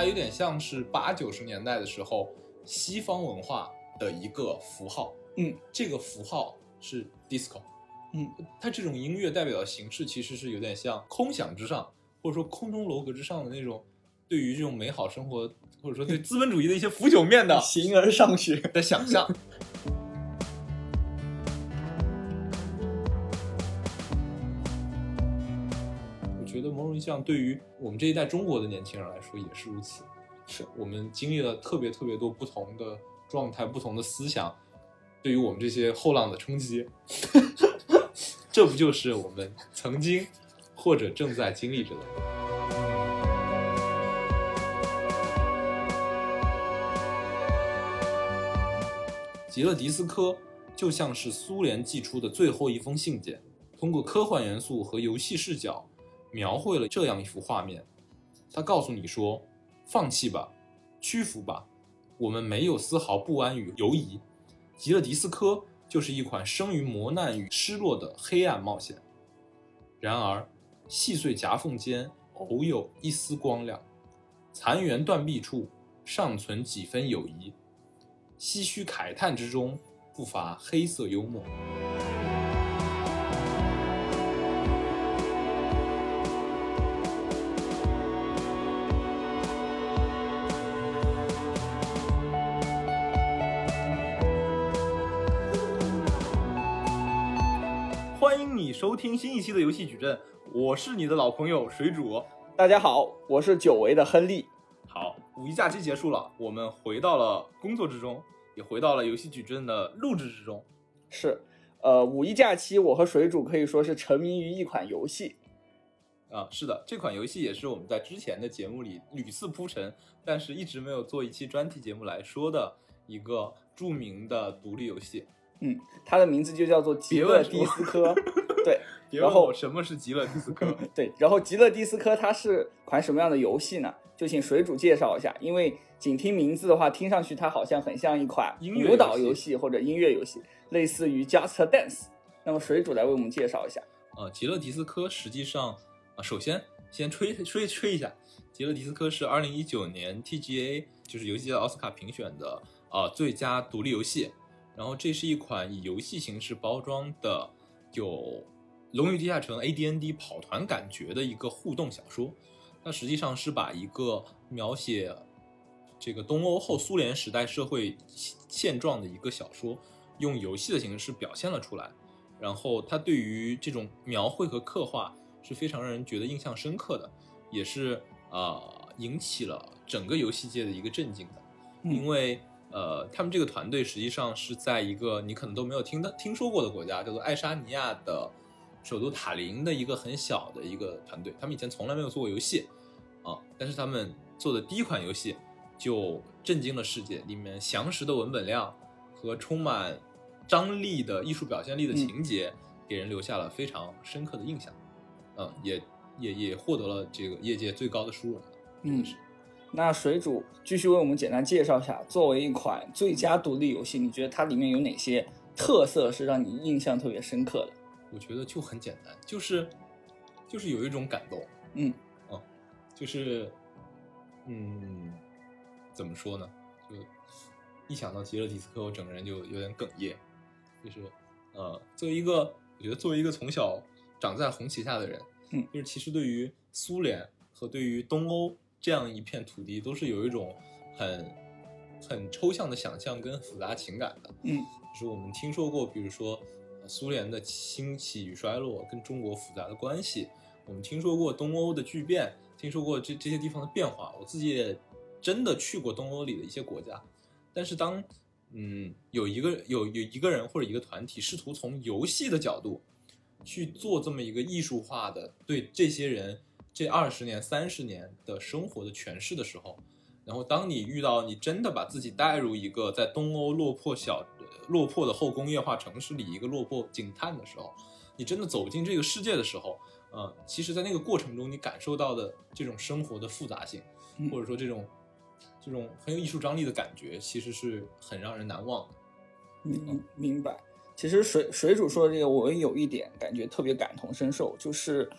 它有点像是八九十年代的时候西方文化的一个符号。嗯，这个符号是 disco。嗯，它这种音乐代表的形式其实是有点像空想之上，或者说空中楼阁之上的那种，对于这种美好生活，或者说对资本主义的一些腐朽面的 形而上学。的想象。觉得某种意义上，对于我们这一代中国的年轻人来说也是如此。是我们经历了特别特别多不同的状态、不同的思想，对于我们这些后浪的冲击。这不就是我们曾经或者正在经历着的吗？极乐迪斯科就像是苏联寄出的最后一封信件，通过科幻元素和游戏视角，描绘了这样一幅画面。他告诉你说：“放弃吧，屈服吧，我们没有丝毫不安与犹疑。极乐迪斯科就是一款生于磨难与失落的黑暗冒险。然而，细碎夹缝间偶有一丝光亮，残垣断壁处尚存几分友谊。唏嘘慨叹之中，不乏黑色幽默。收听新一期的游戏矩阵，我是你的老朋友水煮。大家好，我是久违的亨利。好，五一假期结束了，我们回到了工作之中，也回到了游戏矩阵的录制之中。是，呃，五一假期，我和水煮可以说是沉迷于一款游戏。啊，是的，这款游戏也是我们在之前的节目里屡次铺陈，但是一直没有做一期专题节目来说的一个著名的独立游戏。嗯，它的名字就叫做《极乐迪斯科 》。对，然后什么是极乐迪斯科。对，然后《极乐迪斯科》它是款什么样的游戏呢？就请水主介绍一下，因为仅听名字的话，听上去它好像很像一款舞蹈游戏或者音乐游戏，类似于 Just Dance。那么水主来为我们介绍一下。呃，极乐迪斯科实际上啊、首先先吹 吹吹一下，极乐迪斯科是二零一九年 TGA 就是游戏界的奥斯卡评选的呃最佳独立游戏。然后这是一款以游戏形式包装的，有《龙与地下城》ADND 跑团感觉的一个互动小说。它实际上是把一个描写这个东欧后苏联时代社会现状的一个小说，用游戏的形式表现了出来。然后它对于这种描绘和刻画是非常让人觉得印象深刻的，也是呃引起了整个游戏界的一个震惊的，嗯因为呃他们这个团队实际上是在一个你可能都没有听的听说过的国家，叫做爱沙尼亚的首都塔林的一个很小的一个团队，他们以前从来没有做过游戏啊，但是他们做的第一款游戏就震惊了世界，里面详实的文本量和充满张力的艺术表现力的情节，给人留下了非常深刻的印象。嗯，也也也获得了这个业界最高的殊荣。嗯，那水主继续为我们简单介绍一下，作为一款最佳独立游戏，你觉得它里面有哪些特色是让你印象特别深刻的？我觉得就很简单，就是就是有一种感动。嗯哦，就是嗯，怎么说呢？就一想到极乐迪斯科，我整个人就有点哽咽。就是呃，作为一个，我觉得作为一个从小长在红旗下的人，嗯，就是其实对于苏联和对于东欧这样一片土地，都是有一种很很抽象的想象跟复杂情感的。嗯，就是我们听说过，比如说呃苏联的兴起与衰落跟中国复杂的关系，我们听说过东欧的巨变，听说过这这些地方的变化。我自己也真的去过东欧里的一些国家，但是当嗯有一个有有一个人或者一个团体试图从游戏的角度去做这么一个艺术化的对这些人这二十年三十年的生活的诠释的时候，然后当你遇到你真的把自己带入一个在东欧落魄小落魄的后工业化城市里一个落魄警探的时候，你真的走进这个世界的时候，呃，其实，在那个过程中，你感受到的这种生活的复杂性，嗯或者说这种这种很有艺术张力的感觉，其实是很让人难忘的。明明白。其实水水主说的这个，我有一点感觉特别感同身受，就是，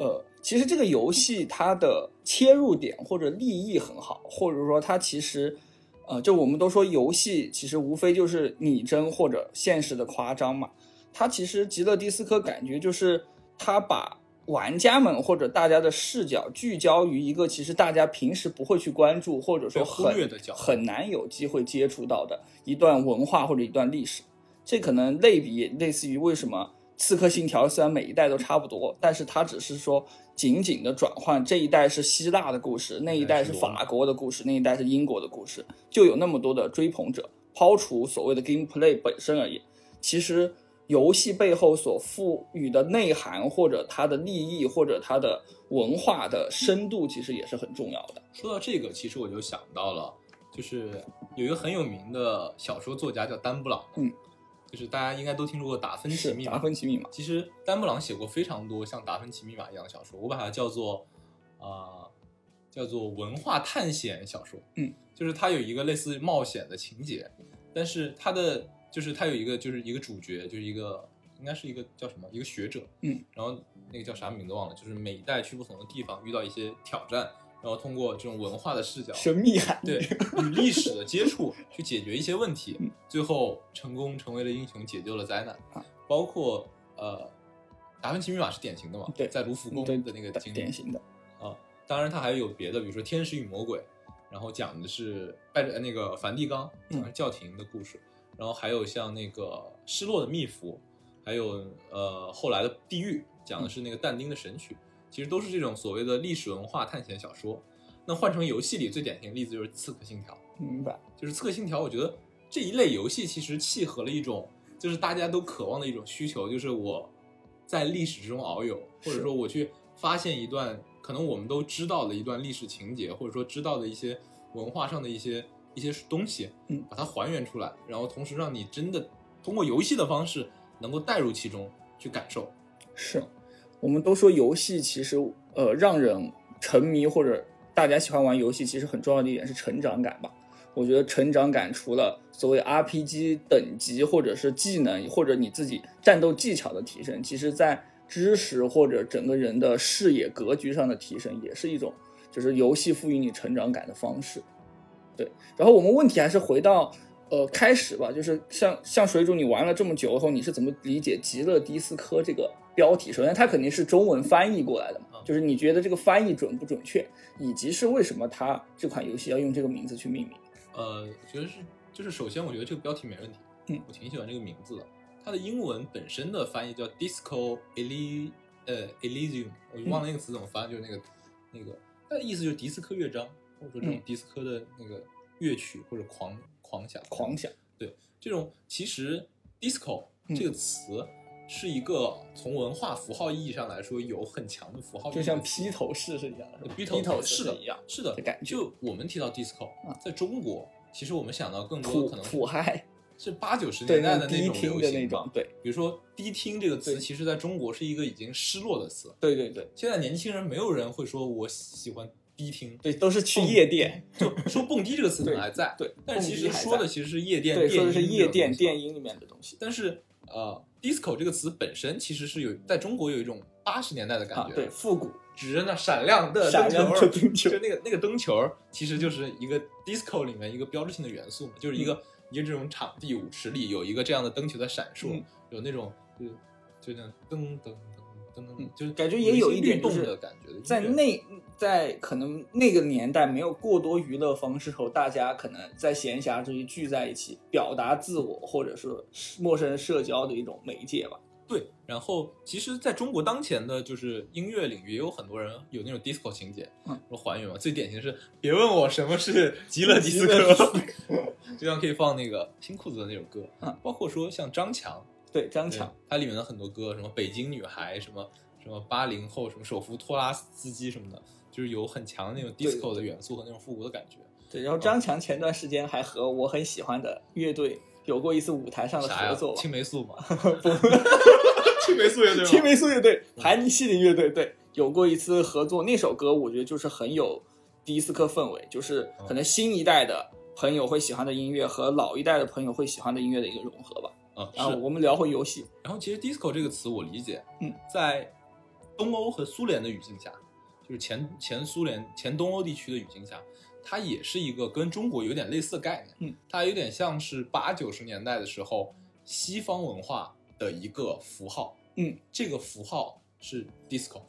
呃，其实这个游戏它的切入点或者立意很好，或者说它其实，呃，就我们都说游戏其实无非就是拟真或者现实的夸张嘛。它其实极乐迪斯科感觉就是它把玩家们或者大家的视角聚焦于一个其实大家平时不会去关注或者说忽很略的角很难有机会接触到的一段文化或者一段历史。这可能类比类似于为什么《刺客信条》虽然每一代都差不多，但是它只是说仅仅的转换，这一代是希腊的故事，那一代是法国的故事，那一代是英国的故事，就有那么多的追捧者。抛除所谓的 gameplay 本身而言，其实游戏背后所赋予的内涵，或者它的利益，或者它的文化的深度，其实也是很重要的。说到这个，其实我就想到了，就是有一个很有名的小说作家叫丹布朗，嗯，就是大家应该都听说过《达芬奇密码》。达芬奇密码，其实丹布朗写过非常多像《达芬奇密码》一样的小说，我把它叫做啊、呃叫做文化探险小说。嗯，就是它有一个类似冒险的情节，但是它的就是它有一个就是一个主角，就是一个应该是一个叫什么一个学者。嗯，然后那个叫啥名字忘了，就是每一代去不同的地方遇到一些挑战，然后通过这种文化的视角，神秘含义。对与历史的接触去解决一些问题嗯，最后成功成为了英雄，解救了灾难啊。包括呃，达芬奇密码是典型的嘛，对在卢浮宫的那个经历典型的，啊。当然，它还有别的，比如说《天使与魔鬼》，然后讲的是拜着那个梵蒂冈，讲的是教廷的故事。然后还有像那个《失落的密符》，还有呃后来的《地狱》，讲的是那个但丁的《神曲》，其实都是这种所谓的历史文化探险小说。那换成游戏里最典型的例子就是《刺客信条》。明白。就是《刺客信条》，我觉得这一类游戏其实契合了一种，就是大家都渴望的一种需求，就是我在历史之中遨游，或者说我去发现一段可能我们都知道的一段历史情节，或者说知道的一些文化上的一些一些东西，嗯把它还原出来，然后同时让你真的通过游戏的方式能够带入其中去感受。是，我们都说游戏其实呃让人沉迷或者大家喜欢玩游戏，其实很重要的一点是成长感吧。我觉得成长感除了所谓 RPG 等级或者是技能或者你自己战斗技巧的提升，其实在知识或者整个人的视野格局上的提升，也是一种就是游戏赋予你成长感的方式。对，然后我们问题还是回到呃开始吧，就是像像水煮你玩了这么久以后，你是怎么理解极乐迪斯科这个标题？首先，它肯定是中文翻译过来的嘛嗯，就是你觉得这个翻译准不准确，以及是为什么它这款游戏要用这个名字去命名？呃，我觉得是，就是首先我觉得这个标题没问题，嗯我挺喜欢这个名字的。它的英文本身的翻译叫 Disco Ely 呃 Elysium，我就忘了那个词怎么翻，就是那个那个，它的意思就是迪斯科乐章，或者说这种嗯迪斯科的那个乐曲或者狂狂想狂想，对这种其实 disco 嗯这个词是一个从文化符号意义上来说有很强的符号意义就像披头士是一样的，披头士一样，是的的感觉就我们提到 disco，啊在中国，其实我们想到更多土可能是土嗨，是八九十年代的那种流行对比如说“低听”这个词，其实在中国是一个已经失落的词。对对对现在年轻人没有人会说我喜欢迪厅，对，都是去夜店，就说蹦迪这个词可能还在，对，但是其实说的其实是夜店，对说的是夜店电电音里面的东西但是呃，disco 这个词本身其实是有在中国有一种八十年代的感觉，，啊对，复古指着那闪亮的闪亮灯球，的灯球就那个那个灯球，其实就是一个 disco 里面一个标志性的元素嘛，就是一个、一个这种场地舞池里有一个这样的灯球在闪烁，嗯。有那种就就那样噔噔嗯就是感觉也有有一点动就是的感觉在那在可能那个年代没有过多娱乐方式后，大家可能在闲暇之余聚在一起，表达自我或者是陌生人社交的一种媒介吧。对，然后其实在中国当前的就是音乐领域，也有很多人有那种 disco 情节，嗯，说还原嘛。最典型的是，别问我什么是极乐迪斯科，就像可以放那个新裤子的那首歌，嗯，包括说像张强，对，张对强，它里面的很多歌，什么北京女孩，什么什么八零后，什么手扶拖拉司机什么的，就是有很强的那种 disco 的元素和那种复古的感觉。对，然后张强前段时间还和我很喜欢的乐队有过一次舞台上的合作？青霉素嘛，青霉素乐队？青霉素乐队、盘尼西林乐队，对，有过一次合作。那首歌我觉得就是很有迪斯科氛围，就是可能新一代的朋友会喜欢的音乐和老一代的朋友会喜欢的音乐的一个融合吧。啊。我们聊回游戏，然后其实 disco 这个词我理解，嗯，在东欧和苏联的语境下，就是前前苏联、前东欧地区的语境下，它也是一个跟中国有点类似的概念。嗯，它有点像是八九十年代的时候西方文化的一个符号。嗯，这个符号是 disco。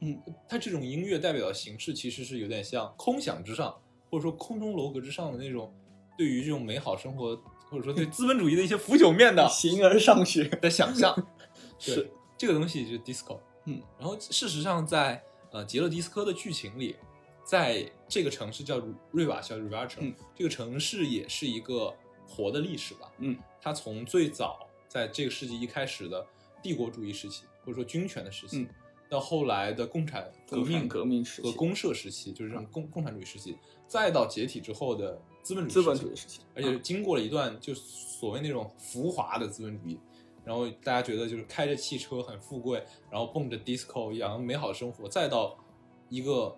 嗯，它这种音乐代表的形式其实是有点像空想之上，或者说空中楼阁之上的那种对于这种美好生活，或者说对资本主义的一些腐朽面的形而上学。的想象。是这个东西就是 disco。嗯，然后事实上在呃杰勒迪斯科的剧情里，在这个城市叫瑞瓦叫 r i v a c h 嗯这个城市也是一个活的历史吧。嗯，它从最早在这个世纪一开始的帝国主义时期，或者说军权的时期，嗯到后来的共产革命革命时期和公社时期，就是这种共共产主义时期，再到解体之后的资本主义资本时期主义时期，而且经过了一段就所谓那种浮华的资本主义，然后大家觉得就是开着汽车很富贵，然后蹦着 disco 一样美好生活，再到一个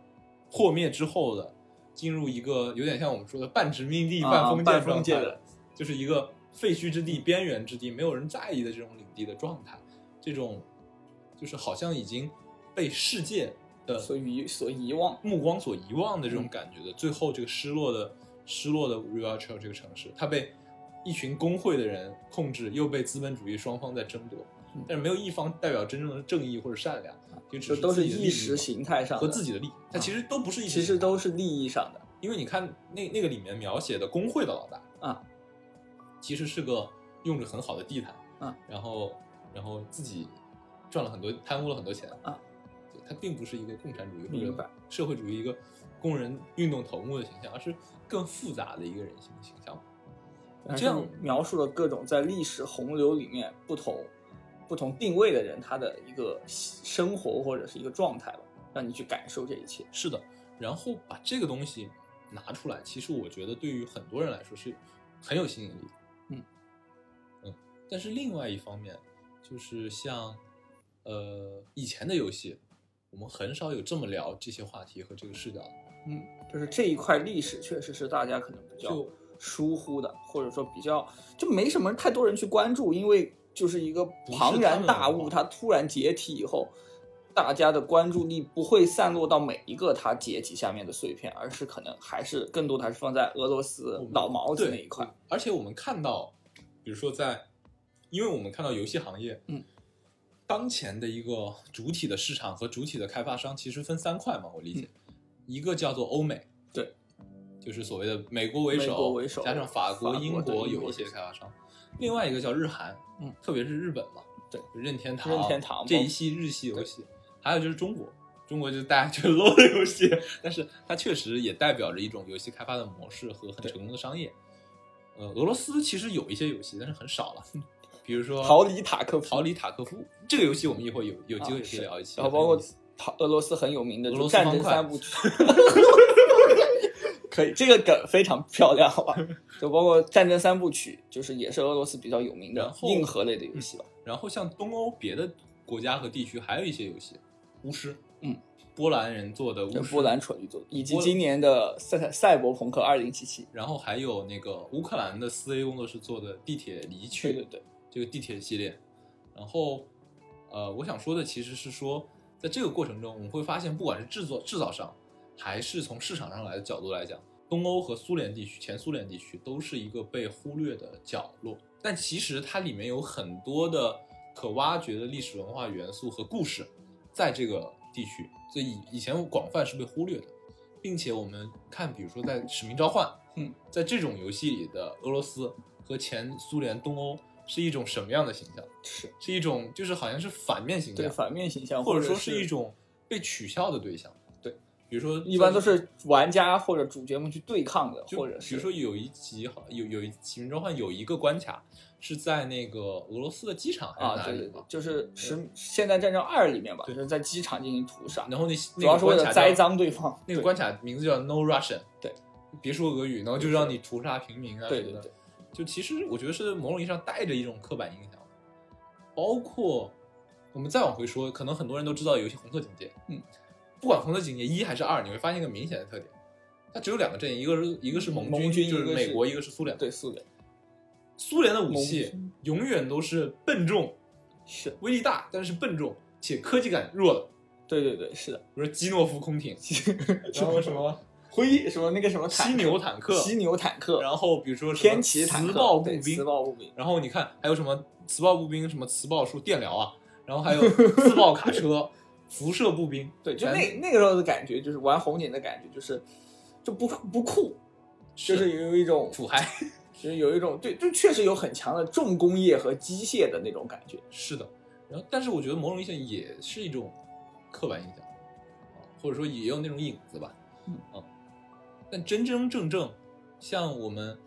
破灭之后的进入一个有点像我们说的半殖民地啊半封建半状态封建的，就是一个废墟之地、边缘之地，没有人在意的这种领地的状态，这种就是好像已经被世界的所遗所遗忘。目光所遗忘的这种感觉的，最后这个失落的失落的 r i v a c h 这个城市，它被一群工会的人控制，又被资本主义双方在争夺嗯，但是没有一方代表真正的正义或者善良，就只是都是意识形态上的和自己的利益，它其实都不是意识其实都是利益上的。因为你看那那个里面描写的工会的老大啊，其实是个用着很好的地毯啊，然后然后自己赚了很多贪污了很多钱啊，对他并不是一个共产主义或者社会主义一个工人运动头目的形象，而是更复杂的一个人性形象。这样描述了各种在历史洪流里面不同不同定位的人他的一个生活或者是一个状态吧，让你去感受这一切。是的，然后把这个东西拿出来，其实我觉得对于很多人来说是很有吸引力。嗯嗯，但是另外一方面，就是像呃以前的游戏，我们很少有这么聊这些话题和这个视角的。嗯，就是这一块历史确实是大家可能比较疏忽的，或者说比较就没什么太多人去关注，因为就是一个庞然大物，它突然解体以后，大家的关注力不会散落到每一个它解体下面的碎片，而是可能还是更多的还是放在俄罗斯老毛子那一块。，而且我们看到，比如说在，因为我们看到游戏行业，嗯，当前的一个主体的市场和主体的开发商其实分三块嘛，我理解，一个叫做欧美，嗯对，就是所谓的美国为首，为首加上法国、英国有一些开发商，另外一个叫日韩，嗯，特别是日本嘛，对，任天堂、任天堂这一系日系游戏，还有就是中国。中国就是大家觉得 low 的游戏，但是它确实也代表着一种游戏开发的模式和很成功的商业。呃，俄罗斯其实有一些游戏，但是很少了，比如说逃离塔科夫逃离塔科夫这个游戏，我们一会儿有有机会可以聊一期。然后包括俄罗斯很有名的俄就战争三部曲，可以，这个梗非常漂亮，好吧？就包括战争三部曲，就是也是俄罗斯比较有名的硬核类的游戏吧。然后像东欧别的国家和地区还有一些游戏，巫师，嗯，波兰人做的巫师，波兰蠢驴做的，以及今年的赛赛博朋克二零七七，然后还有那个乌克兰的四 A 工作室做的地铁离去，对对对，这个地铁系列。然后，呃，我想说的其实是说，在这个过程中，我们会发现，不管是制作制造商，还是从市场上来的角度来讲，东欧和苏联地区、前苏联地区都是一个被忽略的角落。但其实它里面有很多的可挖掘的历史文化元素和故事，在这个地区，所以以前广泛是被忽略的，并且我们看，比如说在《使命召唤》，嗯，在这种游戏里的俄罗斯和前苏联东欧是一种什么样的形象？是。是一种就是好像是反面形象，对反面形象，或者说是是一种被取笑的对象。对，比如说一般都是玩家或者主角们去对抗的，或者是比如说有一集好有有一《使命召唤》有一个关卡是在那个俄罗斯的机场还啊，是哪里对对对，就是《是现代战争二》里面吧，就是在机场进行屠杀，然后那主要是为了栽栽赃对方。那个关卡名字叫 No Russian，对，别说俄语，然后就让你屠杀平民啊对对什么的。对，就其实我觉得是某种意义上带着一种刻板印象，包括我们再往回说，可能很多人都知道游戏《红色警戒》，嗯，不管《红色警戒》一还是二，你会发现一个明显的特点，它只有两个阵营，一个是一个是盟盟军就是美国，一个是苏联。对苏联苏联的武器永远都是笨重、是威力大，但是笨重且科技感弱的。对对对，是的，比如基诺夫空艇，然后什么灰什么那个什么犀牛坦克，犀牛坦克，然后比如说天骑坦克，磁暴步兵，磁暴步兵，然后你看还有什么磁暴步兵，什么磁暴术电疗啊，然后还有 自爆卡车、辐射步兵，对，就那那个时候的感觉，就是玩红警的感觉，就是就不不酷，就是有一种土嗨，就是有一种对，就确实有很强的重工业和机械的那种感觉。是的，然后但是我觉得某种意义上也是一种刻板印象，或者说也有那种影子吧，嗯。啊，但真真正正像我们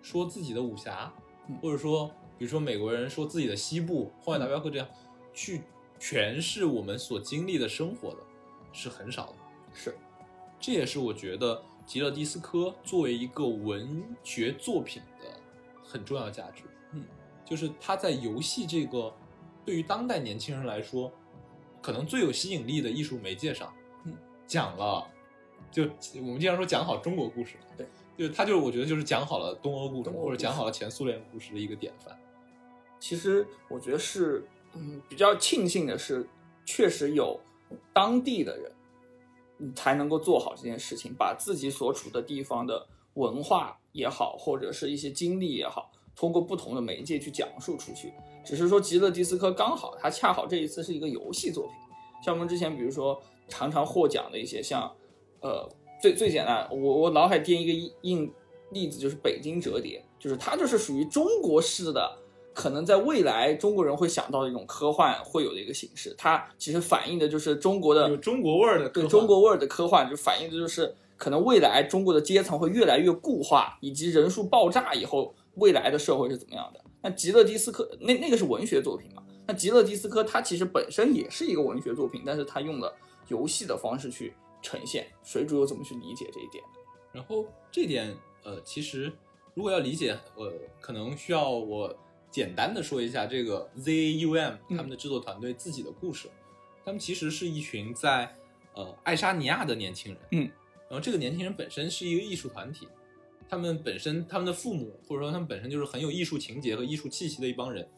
说自己的武侠，嗯或者说比如说美国人说自己的西部《荒野大镖客》这样去诠释我们所经历的生活的，是很少的。是，这也是我觉得吉勒迪斯科作为一个文学作品的很重要价值。嗯，就是他在游戏这个对于当代年轻人来说，可能最有吸引力的艺术媒介上，嗯，讲了，就我们经常说讲好中国故事，对，就是他就是我觉得就是讲好了东欧故事，或者讲好了前苏联故事的一个典范。其实我觉得是，嗯，比较庆幸的是，确实有当地的人，嗯才能够做好这件事情，把自己所处的地方的文化也好，或者是一些经历也好，通过不同的媒介去讲述出去。只是说极乐迪斯科刚好，它恰好这一次是一个游戏作品，像我们之前比如说常常获奖的一些像，呃，最最简单，我我脑海第一个印印例子就是北京折叠，就是它就是属于中国式的。可能在未来，中国人会想到的一种科幻会有的一个形式，它其实反映的就是中国的有中国味儿的科对中国味儿的科幻，就反映的就是可能未来中国的阶层会越来越固化，以及人数爆炸以后，未来的社会是怎么样的。那极乐迪斯科那那个是文学作品嘛？那极乐迪斯科它其实本身也是一个文学作品，但是它用了游戏的方式去呈现。水主又怎么去理解这一点？然后这点，呃，其实如果要理解，呃，可能需要我简单的说一下这个 ZAUM 他们的制作团队自己的故事。他们其实是一群在呃爱沙尼亚的年轻人，嗯，然后这个年轻人本身是一个艺术团体，他们本身他们的父母或者说他们本身就是很有艺术情节和艺术气息的一帮人，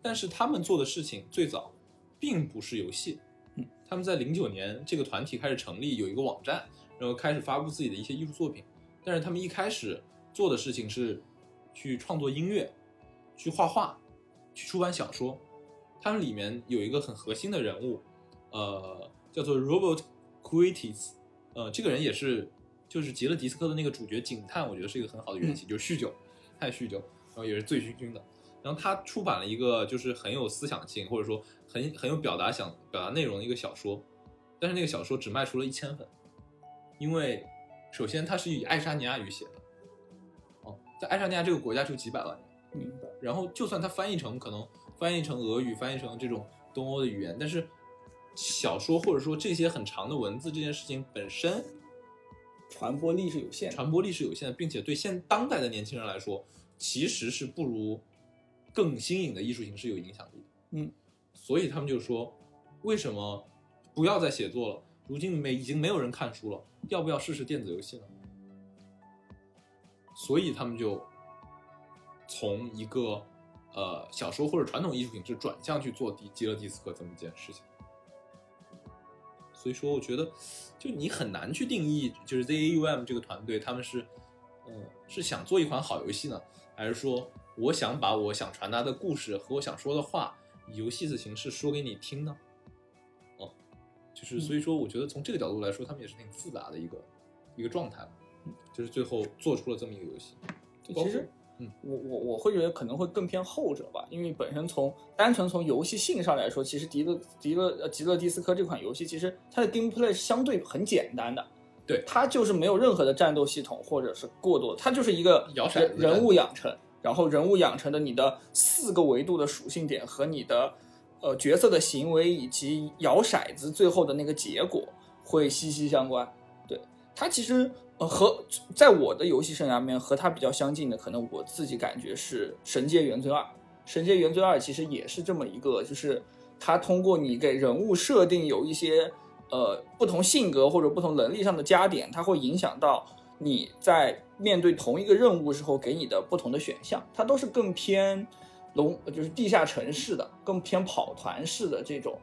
但是他们做的事情最早并不是游戏，嗯，他们在零九年这个团体开始成立，有一个网站，然后开始发布自己的一些艺术作品。但是他们一开始做的事情是去创作音乐，去画画，去出版小说。他们里面有一个很核心的人物，呃，叫做 Robert Quitis，呃，这个人也是就是极乐迪斯科的那个主角警探，我觉得是一个很好的原型，就是酗酒，太酗酒，然后也是醉醺醺的。然后他出版了一个就是很有思想性，或者说很很有表达想表达内容的一个小说，但是那个小说只卖出了一千份，因为首先它是以爱沙尼亚语写的，哦，在爱沙尼亚这个国家就几百万人，明白。然后就算它翻译成可能翻译成俄语，翻译成这种东欧的语言，但是小说或者说这些很长的文字这件事情本身传播力是有限的。传播力是有限的，并且对现当代的年轻人来说，其实是不如更新颖的艺术形式有影响力的。嗯，所以他们就说，为什么不要再写作了？如今没已经没有人看书了，要不要试试电子游戏呢？所以他们就从一个呃小说或者传统艺术形式转向去做迪吉勒迪斯科这么一件事情。所以说，我觉得就你很难去定义，就是 ZAUM 这个团队他们是，嗯，是想做一款好游戏呢，还是说我想把我想传达的故事和我想说的话以游戏的形式说给你听呢？哦，就是所以说，我觉得从这个角度来说，他们也是挺复杂的一个一个状态吧，就是最后做出了这么一个游戏。其实，嗯，我我我会觉得可能会更偏后者吧，因为本身从单纯从游戏性上来说，其实迪勒迪勒呃吉勒迪斯科这款游戏，其实它的 gameplay 是相对很简单的，对它就是没有任何的战斗系统或者是过多，它就是一个摇骰子人物养成，然后人物养成的你的四个维度的属性点和你的呃角色的行为以及摇骰子最后的那个结果会息息相关。对它其实呃和在我的游戏生涯里面和它比较相近的，可能我自己感觉是《神界原罪二》。《神界原罪二》其实也是这么一个，就是它通过你给人物设定有一些呃不同性格或者不同能力上的加点，它会影响到你在面对同一个任务时候给你的不同的选项，它都是更偏龙就是地下城市的，更偏跑团式的这种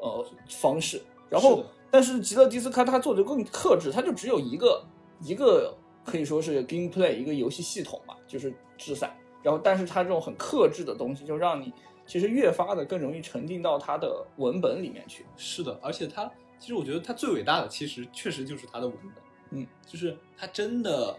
呃方式。然后是，但是极乐迪斯科它做的更克制，它就只有一个一个可以说是 gameplay 一个游戏系统嘛，就是智赛。然后，但是它这种很克制的东西，就让你其实越发的更容易沉浸到它的文本里面去。是的，而且它其实我觉得它最伟大的，其实确实就是它的文本。嗯，就是他真的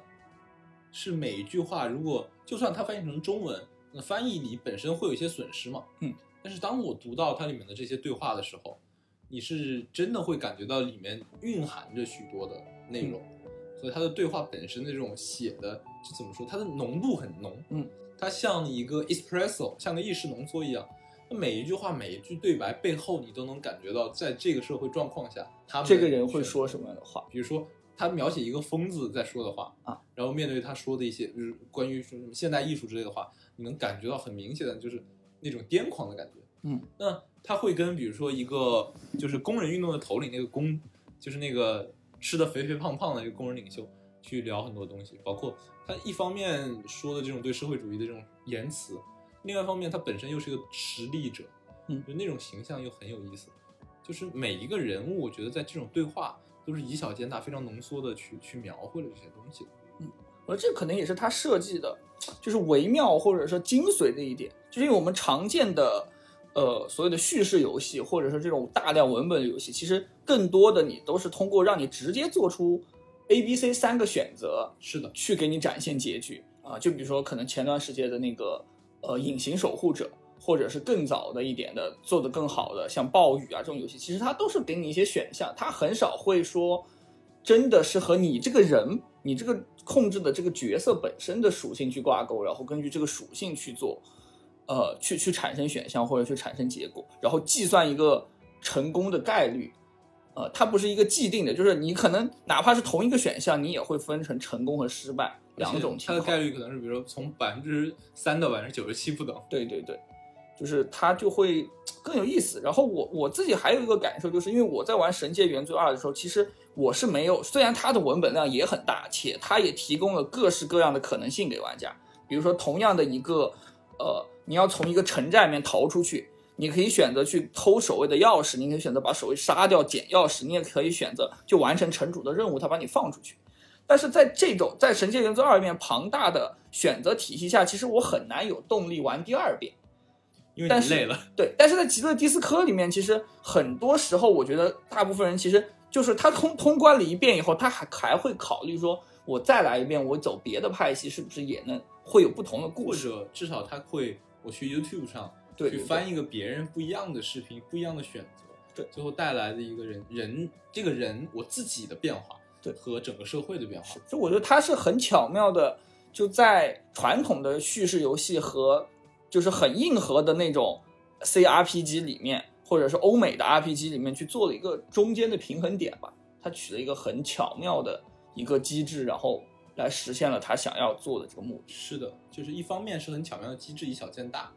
是每一句话，如果就算它翻译成中文，那翻译你本身会有一些损失嘛。嗯，但是当我读到它里面的这些对话的时候，你是真的会感觉到里面蕴含着许多的内容，所以它的对话本身的这种写的，就怎么说，它的浓度很浓。嗯，它像一个 espresso，像个意式浓缩一样。那每一句话、每一句对白背后，你都能感觉到，在这个社会状况下，他们这个人会说什么样的话？比如说他描写一个疯子在说的话啊，然后面对他说的一些就是关于说什么现代艺术之类的话，你能感觉到很明显的就是那种癫狂的感觉。嗯，那他会跟比如说一个就是工人运动的头领那个工，就是那个吃的肥肥胖胖的一个工人领袖去聊很多东西，包括他一方面说的这种对社会主义的这种言辞，另外一方面他本身又是一个实力者，嗯就那种形象又很有意思。就是每一个人物，我觉得在这种对话都是以小见大，非常浓缩的去去描绘了这些东西。嗯而这可能也是他设计的，就是微妙或者说精髓的一点，就是因为我们常见的，呃，所谓的叙事游戏或者是这种大量文本游戏，其实更多的你都是通过让你直接做出 A、B、C 三个选择，是的，去给你展现结局啊。就比如说可能前段时间的那个呃隐形守护者，或者是更早的一点的做得更好的像暴雨啊这种游戏，其实它都是给你一些选项，它很少会说真的是和你这个人，你这个控制的这个角色本身的属性去挂钩，然后根据这个属性去做，呃，去去产生选项或者去产生结果，然后计算一个成功的概率。呃，它不是一个既定的，就是你可能哪怕是同一个选项，你也会分成成功和失败两种情况。它的概率可能是比如说从百分之三到百分之九十七不等。对对对，就是它就会更有意思。然后我我自己还有一个感受，就是因为我在玩《神界原罪二》的时候，其实我是没有，虽然它的文本量也很大，且它也提供了各式各样的可能性给玩家。比如说，同样的一个呃，你要从一个城寨里面逃出去，你可以选择去偷守卫的钥匙，你可以选择把守卫杀掉捡钥匙，你也可以选择就完成城主的任务，他把你放出去。但是在这种在《神界原罪二》里面庞大的选择体系下，其实我很难有动力玩第二遍。因为但是你累了，对，但是在极乐迪斯科里面，其实很多时候，我觉得大部分人其实就是他通通关了一遍以后，他还还会考虑说，我再来一遍，我走别的派系是不是也能会有不同的故事或？者至少他会，我去 YouTube 上对去翻一个别人不一样的视频，不一样的选择，对最后带来的一个人人这个人我自己的变化，对和整个社会的变化，就我觉得他是很巧妙的，就在传统的叙事游戏和就是很硬核的那种 CRPG 里面，或者是欧美的 RPG 里面去做了一个中间的平衡点吧。他取了一个很巧妙的一个机制，然后来实现了他想要做的这个目的。是的，就是一方面是很巧妙的机制，以小见大；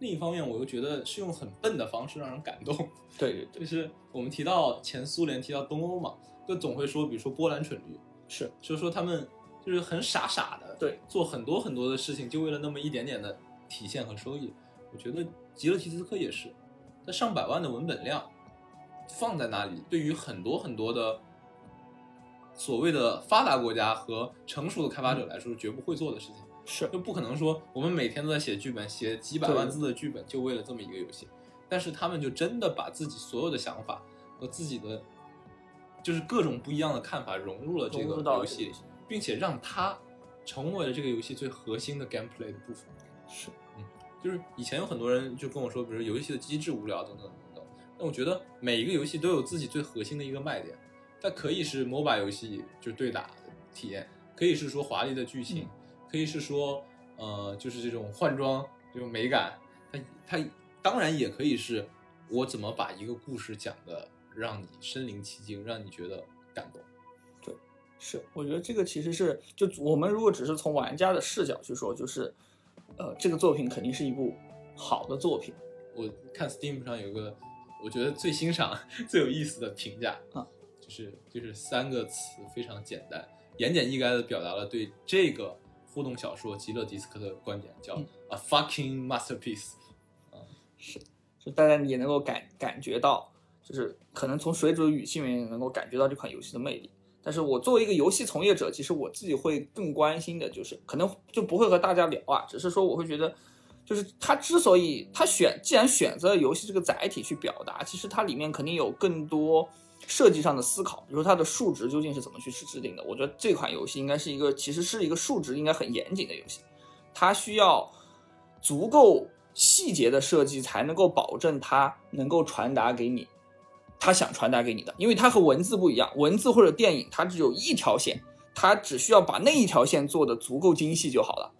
另一方面，我又觉得是用很笨的方式让人感动。对对对，就是我们提到前苏联，提到东欧嘛，就总会说，比如说波兰蠢驴，是就是说他们就是很傻傻的，对，做很多很多的事情，就为了那么一点点的体现和收益。我觉得极乐提斯科也是，它上百万的文本量放在那里，对于很多很多的所谓的发达国家和成熟的开发者来说，是绝不会做的事情。是就不可能说我们每天都在写剧本，写几百万字的剧本，就为了这么一个游戏。但是他们就真的把自己所有的想法和自己的就是各种不一样的看法融入了这个游戏里，并且让它成为了这个游戏最核心的 gameplay 的部分。是，就是以前有很多人就跟我说，比如游戏的机制无聊等等等等。但我觉得每一个游戏都有自己最核心的一个卖点，它可以是 MOBA 游戏，就是对打的体验，可以是说华丽的剧情，可以是说呃就是这种换装这种美感，它它当然也可以是我怎么把一个故事讲的让你身临其境，让你觉得感动。对是，我觉得这个其实是，就我们如果只是从玩家的视角去说，就是，呃，这个作品肯定是一部好的作品。我看 Steam 上有个我觉得最欣赏、最有意思的评价啊，就是就是三个词非常简单，言简意赅的表达了对这个互动小说《极乐迪斯科》的观点，叫嗯 a fucking masterpiece。啊，是就大家也能够感感觉到，就是可能从水煮的语气里面能够感觉到这款游戏的魅力。但是我作为一个游戏从业者，其实我自己会更关心的就是，可能就不会和大家聊啊，只是说我会觉得，就是他之所以他选，既然选择了游戏这个载体去表达，其实它里面肯定有更多设计上的思考，比如说它的数值究竟是怎么去制定的。我觉得这款游戏应该是一个，其实是一个数值应该很严谨的游戏，它需要足够细节的设计才能够保证它能够传达给你。他想传达给你的，因为它和文字不一样，文字或者电影它只有一条线，它只需要把那一条线做的足够精细就好了。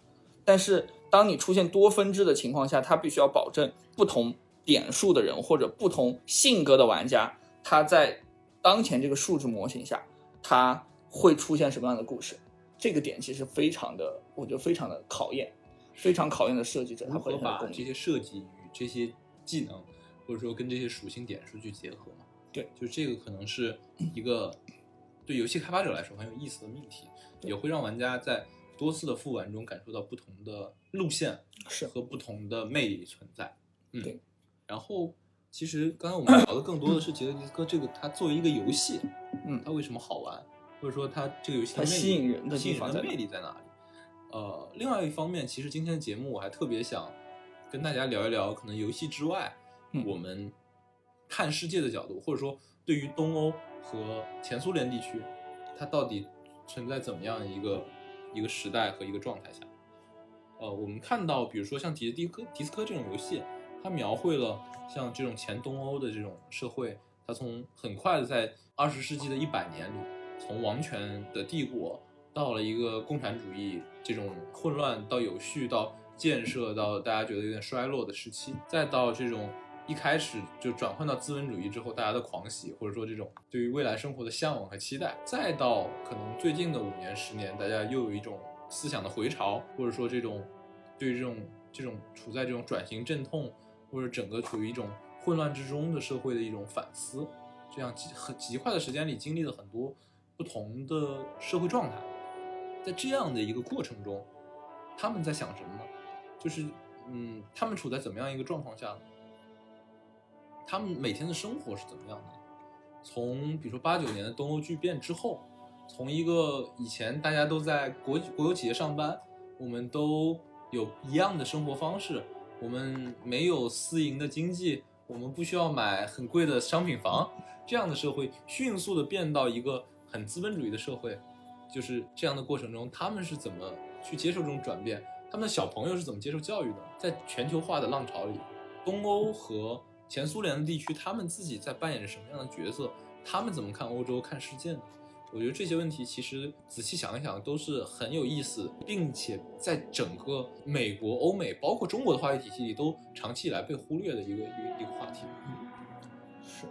但是当你出现多分支的情况下，它必须要保证不同点数的人或者不同性格的玩家，他在当前这个数值模型下，他会出现什么样的故事？这个点其实非常的，我觉得非常的考验，非常考验的设计者他会把这些设计与这些技能，或者说跟这些属性点数去结合。对，就这个可能是一个对游戏开发者来说很有意思的命题，也会让玩家在多次的复玩中感受到不同的路线是和不同的魅力存在。嗯，对。然后，其实刚才我们聊的更多的是杰德迪斯科这个，它作为一个游戏，嗯，它为什么好玩，或者说它这个游戏它吸引人的吸引人的魅力在哪里？呃，另外一方面，其实今天的节目我还特别想跟大家聊一聊，可能游戏之外，我们。看世界的角度，或者说对于东欧和前苏联地区，它到底存在怎么样一个一个时代和一个状态下？呃，我们看到，比如说像迪迪科迪斯科这种游戏，它描绘了像这种前东欧的这种社会，它从很快的在二十世纪的一百年里，从王权的帝国到了一个共产主义这种混乱到有序到建设到大家觉得有点衰落的时期，再到这种。一开始就转换到资本主义之后，大家的狂喜，或者说这种对于未来生活的向往和期待，再到可能最近的五年、十年，大家又有一种思想的回潮，或者说这种对于这种这种处在这种转型阵痛，或者整个处于一种混乱之中的社会的一种反思，这样极很极快的时间里经历了很多不同的社会状态，在这样的一个过程中，他们在想什么呢？就是嗯，他们处在怎么样一个状况下呢？他们每天的生活是怎么样的？从比如说八九年的东欧剧变之后，从一个以前大家都在国国有企业上班，我们都有一样的生活方式，我们没有私营的经济，我们不需要买很贵的商品房，这样的社会迅速的变到一个很资本主义的社会，就是这样的过程中，他们是怎么去接受这种转变？他们的小朋友是怎么接受教育的？在全球化的浪潮里，东欧和前苏联的地区，他们自己在扮演着什么样的角色？他们怎么看欧洲、看世界呢？我觉得这些问题其实仔细想一想都是很有意思，并且在整个美国、欧美，包括中国的话语体系里，都长期以来被忽略的一个一个一个话题。嗯，是。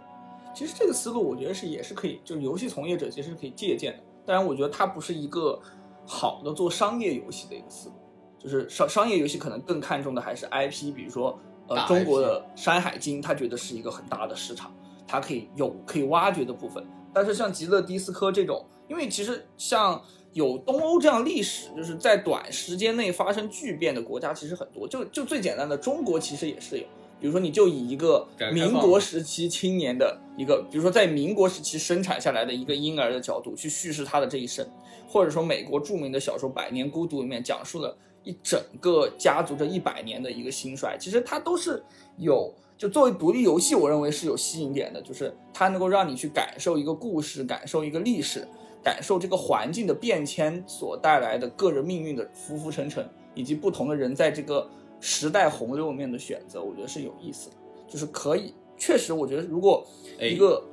其实这个思路，我觉得是也是可以，就是游戏从业者其实是可以借鉴的。当然，我觉得它不是一个好的做商业游戏的一个思路，就是商商业游戏可能更看重的还是 IP，比如说。呃，中国的《山海经》，他觉得是一个很大的市场，它可以有可以挖掘的部分。但是像极乐迪斯科这种，因为其实像有东欧这样历史，就是在短时间内发生巨变的国家其实很多。就就最简单的，中国其实也是有。比如说，你就以一个民国时期青年的一个，比如说在民国时期生产下来的一个婴儿的角度去叙事他的这一生，或者说美国著名的小说《百年孤独》里面讲述了。一整个家族这一百年的一个兴衰，其实它都是有，就作为独立游戏，我认为是有吸引点的，就是它能够让你去感受一个故事，感受一个历史，感受这个环境的变迁所带来的个人命运的浮浮沉沉，以及不同的人在这个时代洪流里面的选择，我觉得是有意思的，就是可以，确实，我觉得如果一个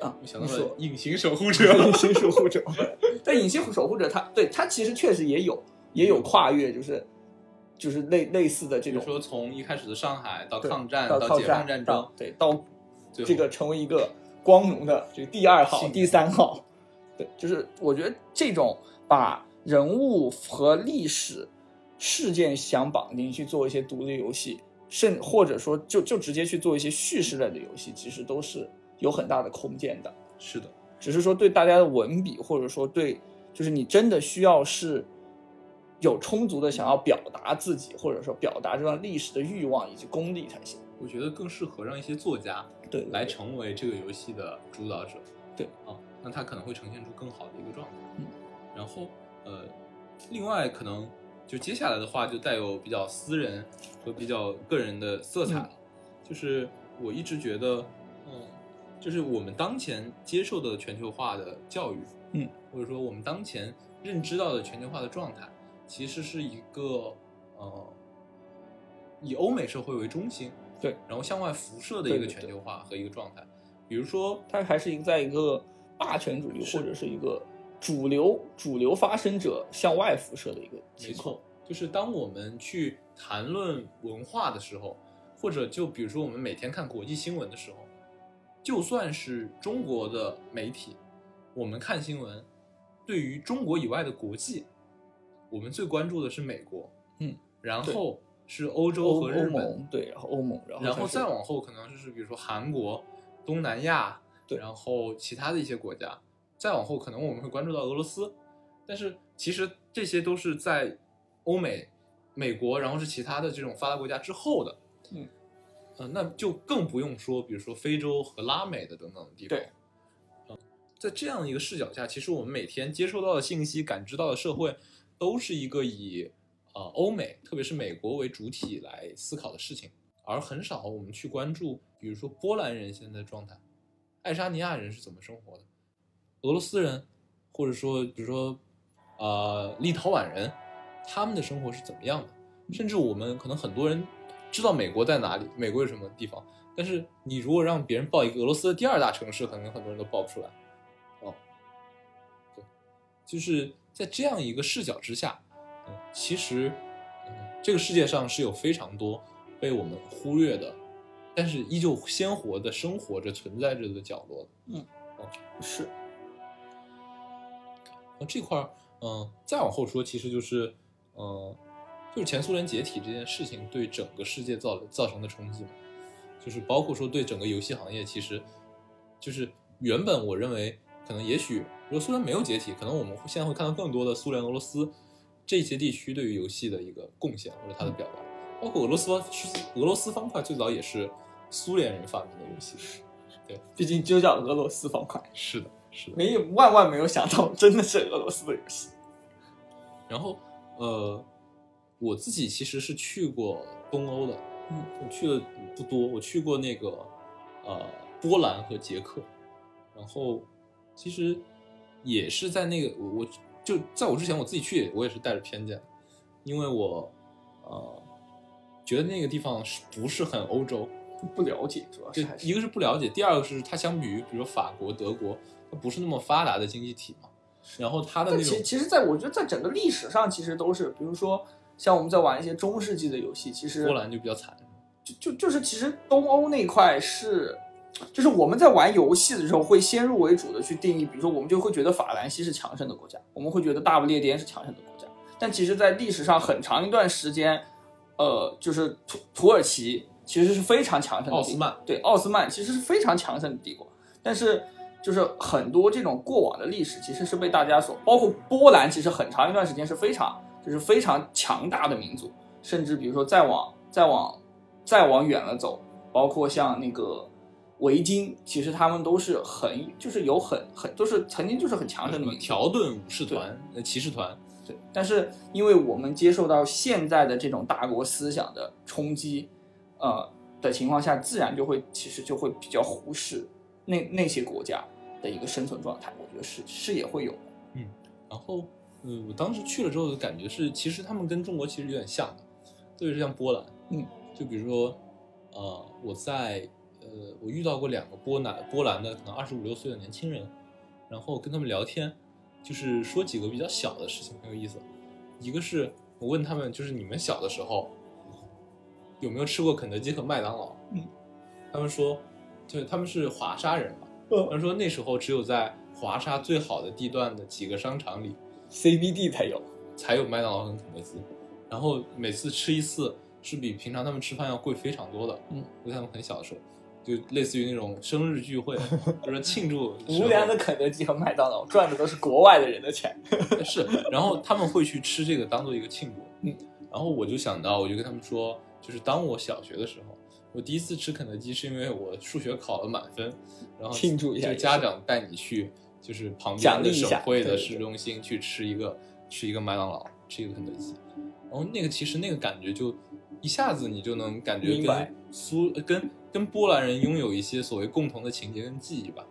啊，你说隐形守护者，隐形守护者，但隐形守护者，他对他其实确实也有。也有跨越，就是就是类类似的这种，比如说从一开始的上海到抗战到解放战争，对，到这个成为一个光荣的这个第二号、第三号，对，就是我觉得这种把人物和历史事件相绑定去做一些独立游戏，甚或者说就就直接去做一些叙事类的游戏，其实都是有很大的空间的。是的，只是说对大家的文笔，或者说对，就是你真的需要是。有充足的想要表达自己，或者说表达这段历史的欲望以及功力才行。我觉得更适合让一些作家对来成为这个游戏的主导者。对啊，那他可能会呈现出更好的一个状态。嗯，然后呃，另外可能就接下来的话就带有比较私人和比较个人的色彩了。就是我一直觉得，嗯，就是我们当前接受的全球化的教育，嗯，或者说我们当前认知到的全球化的状态，其实是一个呃以欧美社会为中心，对，然后向外辐射的一个全球化和一个状态。比如说，它还是一个在一个霸权主义或者是一个主流主流发生者向外辐射的一个没情况。错，就是当我们去谈论文化的时候，或者就比如说我们每天看国际新闻的时候，就算是中国的媒体，我们看新闻，对于中国以外的国际，我们最关注的是美国，嗯，然后是欧洲和日本，盟对，然后欧盟，然后然后再往后可能就是比如说韩国、东南亚，对然后其他的一些国家，再往后可能我们会关注到俄罗斯，但是其实这些都是在欧美、美国，然后是其他的这种发达国家之后的，嗯，呃，那就更不用说，比如说非洲和拉美的等等的地方，对，嗯，在这样一个视角下，其实我们每天接收到的信息、感知到的社会，都是一个以呃欧美，特别是美国为主体来思考的事情，而很少我们去关注，比如说波兰人现在的状态，爱沙尼亚人是怎么生活的，俄罗斯人，或者说比如说呃立陶宛人，他们的生活是怎么样的？甚至我们可能很多人知道美国在哪里，美国有什么地方，但是你如果让别人报一个俄罗斯的第二大城市，可能很多人都报不出来。哦，对，就是在这样一个视角之下，嗯，其实，嗯，这个世界上是有非常多被我们忽略的，但是依旧鲜活的生活着、存在着的角落的。是。那这块儿，嗯、再往后说，其实就是，嗯、就是前苏联解体这件事情对整个世界造造成的冲击嘛，就是包括说对整个游戏行业，其实就是原本我认为可能也许如果苏联没有解体，可能我们会现在会看到更多的苏联、俄罗斯这些地区对于游戏的一个贡献或者它的表达，包括俄罗斯俄罗斯方块最早也是苏联人发明的游戏，对毕竟就叫俄罗斯方块，是的，是的。没有万万没有想到，真的是俄罗斯的游戏。然后，呃，我自己其实是去过东欧的，嗯，我去的不多，我去过那个呃波兰和捷克，然后其实也是在那个我我就在我之前我自己去，我也是带着偏见，因为我呃觉得那个地方是不是很欧洲，不了解，主要就是是一个是不了解，第二个是它相比于比如说法国、德国，它不是那么发达的经济体嘛，然后它的那种其其实，在我觉得在整个历史上，其实都是，比如说像我们在玩一些中世纪的游戏，其实波兰就比较惨，就就就是其实东欧那块是，就是我们在玩游戏的时候会先入为主的去定义，比如说我们就会觉得法兰西是强盛的国家，我们会觉得大不列颠是强盛的国家，但其实，在历史上很长一段时间，呃，就是土土耳其其实是非常强盛的帝国奥斯曼。对奥斯曼其实是非常强盛的帝国，但是就是很多这种过往的历史其实是被大家所，包括波兰，其实很长一段时间是非常就是非常强大的民族，甚至比如说再往再往再往远了走，包括像那个维京，其实他们都是很就是有很很都是曾经就是很强盛的。条顿武士团、呃骑士团，对，但是因为我们接受到现在的这种大国思想的冲击，呃的情况下，自然就会其实就会比较忽视那那些国家的一个生存状态，我觉得是是也会有的。然后，嗯，我当时去了之后的感觉是，其实他们跟中国其实有点像的，特别是像波兰，嗯，就比如说，呃，我在呃，我遇到过两个波兰波兰的可能二十五六岁的年轻人，然后跟他们聊天，就是说几个比较小的事情，很有意思。一个是我问他们，就是你们小的时候有没有吃过肯德基和麦当劳？嗯，他们说，对，他们是华沙人嘛，嗯他们说那时候只有在华沙最好的地段的几个商场里 CBD 才有，才有麦当劳跟肯德基，然后每次吃一次是比平常他们吃饭要贵非常多的。嗯，因为他们很小的时候，就类似于那种生日聚会，就是庆祝无良的肯德基和麦当劳赚的都是国外的人的钱。是，然后他们会去吃这个当做一个庆祝。嗯，然后我就想到，我就跟他们说，就是当我小学的时候，我第一次吃肯德基是因为我数学考了满分，然后庆祝一下就家长带你去，就是旁边的省会的市中心去吃一个吃一个麦当劳，吃一个肯德基，然后那个其实那个感觉就一下子你就能感觉跟苏呃跟跟波兰人拥有一些所谓共同的情节跟记忆吧，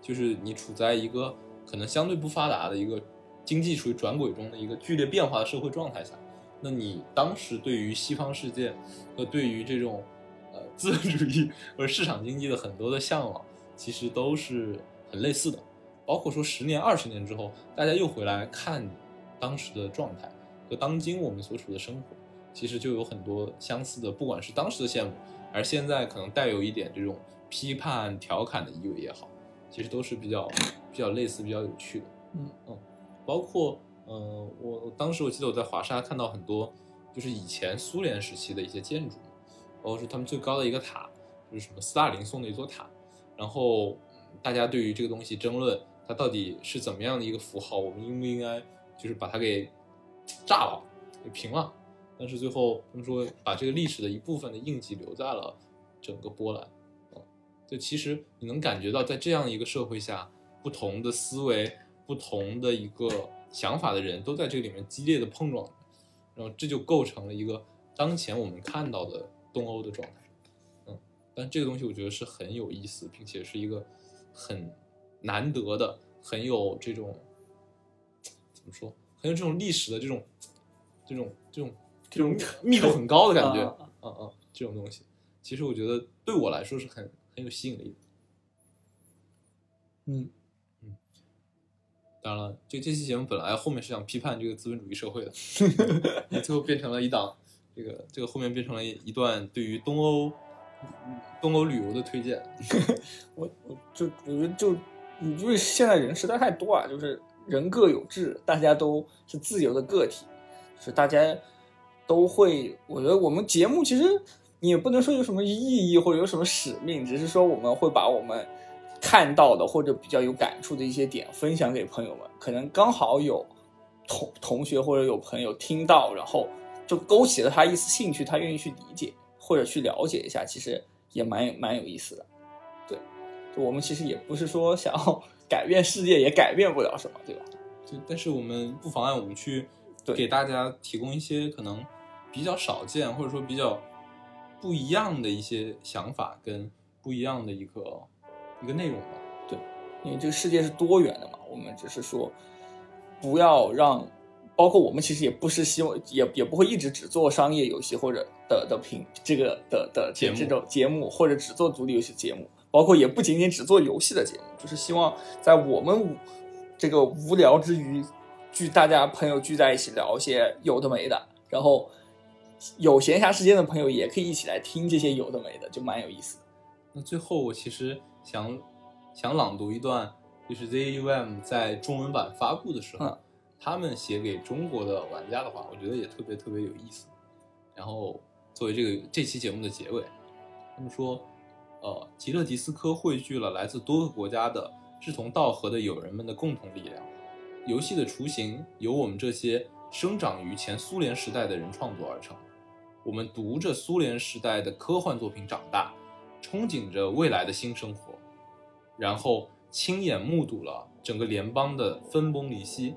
就是你处在一个可能相对不发达的一个经济处于转轨中的一个剧烈变化的社会状态下，那你当时对于西方世界和对于这种呃资本主义或者市场经济的很多的向往，其实都是很类似的。包括说十年、二十年之后，大家又回来看当时的状态和当今我们所处的生活，其实就有很多相似的，不管是当时的羡慕，而现在可能带有一点这种批判、调侃的意味也好，其实都是比较比较类似、比较有趣的。嗯嗯，包括呃，我我当时我记得我在华沙看到很多就是以前苏联时期的一些建筑，包括是他们最高的一个塔，就是什么斯大林送的一座塔，然后嗯大家对于这个东西争论，它到底是怎么样的一个符号，我们应不应该就是把它给炸了、给平了？但是最后他们说把这个历史的一部分的印记留在了整个波兰，嗯，就其实你能感觉到在这样一个社会下，不同的思维、不同的一个想法的人都在这里面激烈的碰撞，然后这就构成了一个当前我们看到的东欧的状态。嗯，但这个东西我觉得是很有意思，并且是一个很难得的、很有这种怎么说，很有这种历史的这种这种这种这种密度很高的感觉。啊嗯嗯，这种东西，其实我觉得对我来说是很很有吸引力的。嗯，当然了，这这期节目本来后面是想批判这个资本主义社会的，那最后变成了一档这个这个后面变成了一段对于东欧东欧旅游的推荐。我我就我觉得就因为现在人实在太多啊，就是人各有志，大家都是自由的个体，就是大家都会，我觉得我们节目其实你也不能说有什么意义或者有什么使命，只是说我们会把我们看到的或者比较有感触的一些点分享给朋友们，可能刚好有同同学或者有朋友听到，然后就勾起了他一丝兴趣，他愿意去理解或者去了解一下，其实也蛮有蛮有意思的。对，就我们其实也不是说想要 改变世界，也改变不了什么，对吧？就但是我们不妨碍我们去对给大家提供一些可能比较少见或者说比较不一样的一些想法跟不一样的一个一个内容吧。对因为这个世界是多元的嘛，我们只是说不要让，包括我们其实也不是希望，也也不会一直只做商业游戏或者的的品这个的的节目这种节目，或者只做独立游戏节目，包括也不仅仅只做游戏的节目，就是希望在我们无这个无聊之余，聚大家朋友聚在一起聊一些有的没的，然后有闲暇时间的朋友也可以一起来听这些有的没的，就蛮有意思的。那最后我其实想想朗读一段，就是 ZUM 在中文版发布的时候，嗯他们写给中国的玩家的话，我觉得也特别特别有意思。然后作为这个这期节目的结尾，他们说，呃，极乐迪斯科汇聚了来自多个国家的志同道合的友人们的共同力量。游戏的雏形由我们这些生长于前苏联时代的人创作而成。我们读着苏联时代的科幻作品长大，憧憬着未来的新生活，然后亲眼目睹了整个联邦的分崩离析。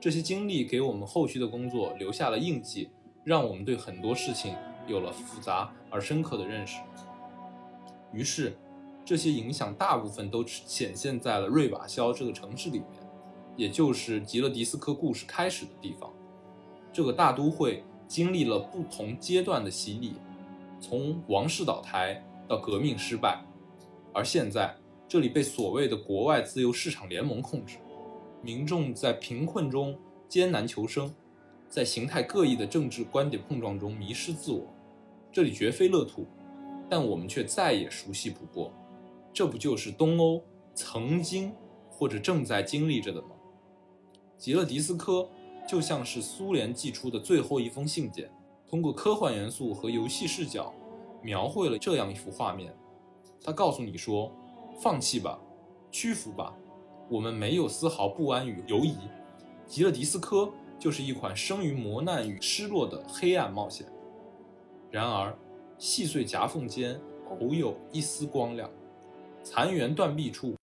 这些经历给我们后续的工作留下了印记，让我们对很多事情有了复杂而深刻的认识。于是，这些影响大部分都显现在了瑞瓦肖这个城市里面，也就是极乐迪斯科故事开始的地方。这个大都会经历了不同阶段的洗礼，从王室倒台到革命失败，而现在这里被所谓的国外自由市场联盟控制，民众在贫困中艰难求生，在形态各异的政治观点碰撞中迷失自我。这里绝非乐土，但我们却再也熟悉不过。这不就是东欧曾经或者正在经历着的吗？极乐迪斯科就像是苏联寄出的最后一封信件，通过科幻元素和游戏视角，描绘了这样一幅画面。他告诉你说：“放弃吧，屈服吧，我们没有丝毫不安与犹疑。极乐迪斯科就是一款生于磨难与失落的黑暗冒险。然而，细碎夹缝间偶有一丝光亮，残垣断壁处